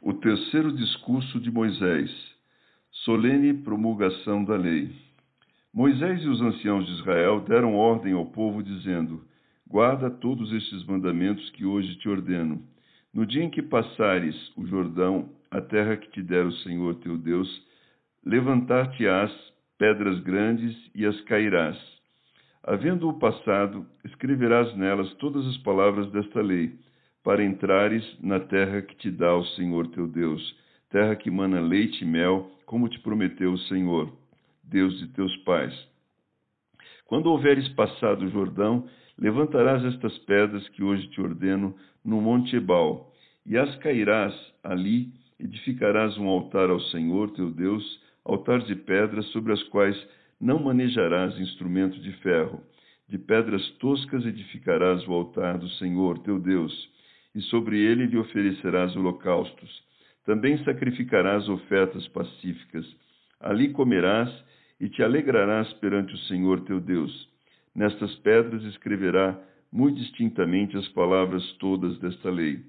O terceiro discurso de Moisés Solene promulgação da lei Moisés e os anciãos de Israel deram ordem ao povo, dizendo: Guarda todos estes mandamentos que hoje te ordeno. No dia em que passares o Jordão, a terra que te der o Senhor teu Deus, levantar-te-ás pedras grandes e as cairás. Havendo-o passado, escreverás nelas todas as palavras desta lei para entrares na terra que te dá o Senhor teu Deus, terra que mana leite e mel, como te prometeu o Senhor, Deus de teus pais. Quando houveres passado o Jordão, levantarás estas pedras que hoje te ordeno no monte Ebal, e as cairás ali, edificarás um altar ao Senhor teu Deus, altar de pedras sobre as quais não manejarás instrumento de ferro. De pedras toscas edificarás o altar do Senhor teu Deus e sobre ele lhe oferecerás holocaustos. Também sacrificarás ofertas pacíficas. Ali comerás e te alegrarás perante o Senhor teu Deus. Nestas pedras escreverá muito distintamente as palavras todas desta lei.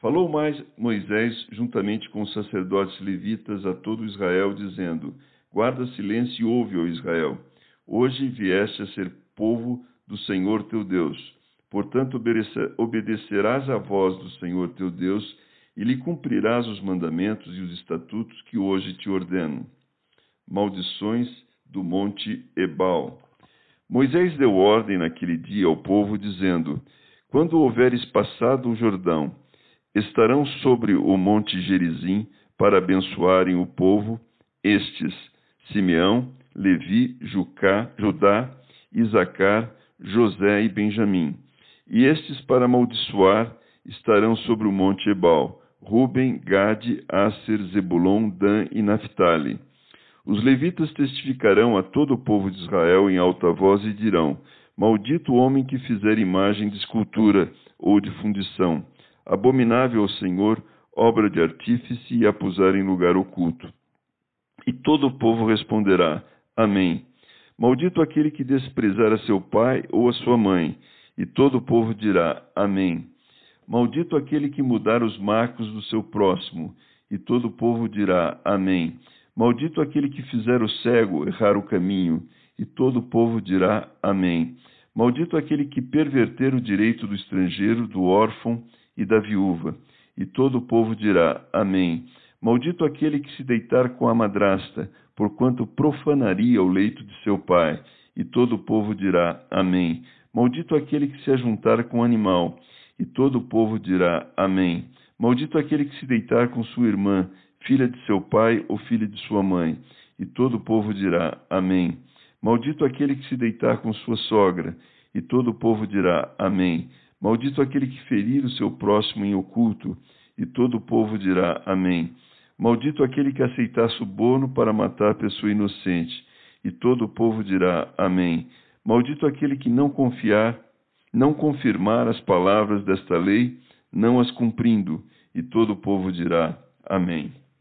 Falou mais Moisés juntamente com os sacerdotes levitas a todo Israel, dizendo: Guarda silêncio e ouve, ó Israel. Hoje vieste a ser povo do Senhor teu Deus. Portanto, obedecerás à voz do Senhor teu Deus e lhe cumprirás os mandamentos e os estatutos que hoje te ordeno. Maldições do monte Ebal. Moisés deu ordem naquele dia ao povo, dizendo: Quando houveres passado o Jordão, estarão sobre o monte Gerizim para abençoarem o povo estes: Simeão, Levi, Jucá, Judá, Isacar, José e Benjamim e estes, para amaldiçoar, estarão sobre o monte Ebal: Ruben, Gade, Aser, Zebulon, Dan e Naphtali. Os levitas testificarão a todo o povo de Israel em alta voz e dirão: Maldito o homem que fizer imagem de escultura ou de fundição, abominável ao Senhor, obra de artífice e a pusar em lugar oculto. E todo o povo responderá: Amém. Maldito aquele que desprezar a seu pai ou a sua mãe, e todo o povo dirá: Amém. Maldito aquele que mudar os marcos do seu próximo, e todo o povo dirá: Amém. Maldito aquele que fizer o cego errar o caminho, e todo o povo dirá: Amém. Maldito aquele que perverter o direito do estrangeiro, do órfão e da viúva, e todo o povo dirá: Amém. Maldito aquele que se deitar com a madrasta, porquanto profanaria o leito de seu pai, e todo o povo dirá: Amém. Maldito aquele que se ajuntar com o animal. E todo o povo dirá: Amém. Maldito aquele que se deitar com sua irmã, filha de seu pai ou filha de sua mãe. E todo o povo dirá: Amém. Maldito aquele que se deitar com sua sogra. E todo o povo dirá: Amém. Maldito aquele que ferir o seu próximo em oculto. E todo o povo dirá: Amém. Maldito aquele que aceitar suborno para matar pessoa inocente. E todo o povo dirá: Amém. Maldito aquele que não confiar, não confirmar as palavras desta lei, não as cumprindo, e todo o povo dirá: Amém.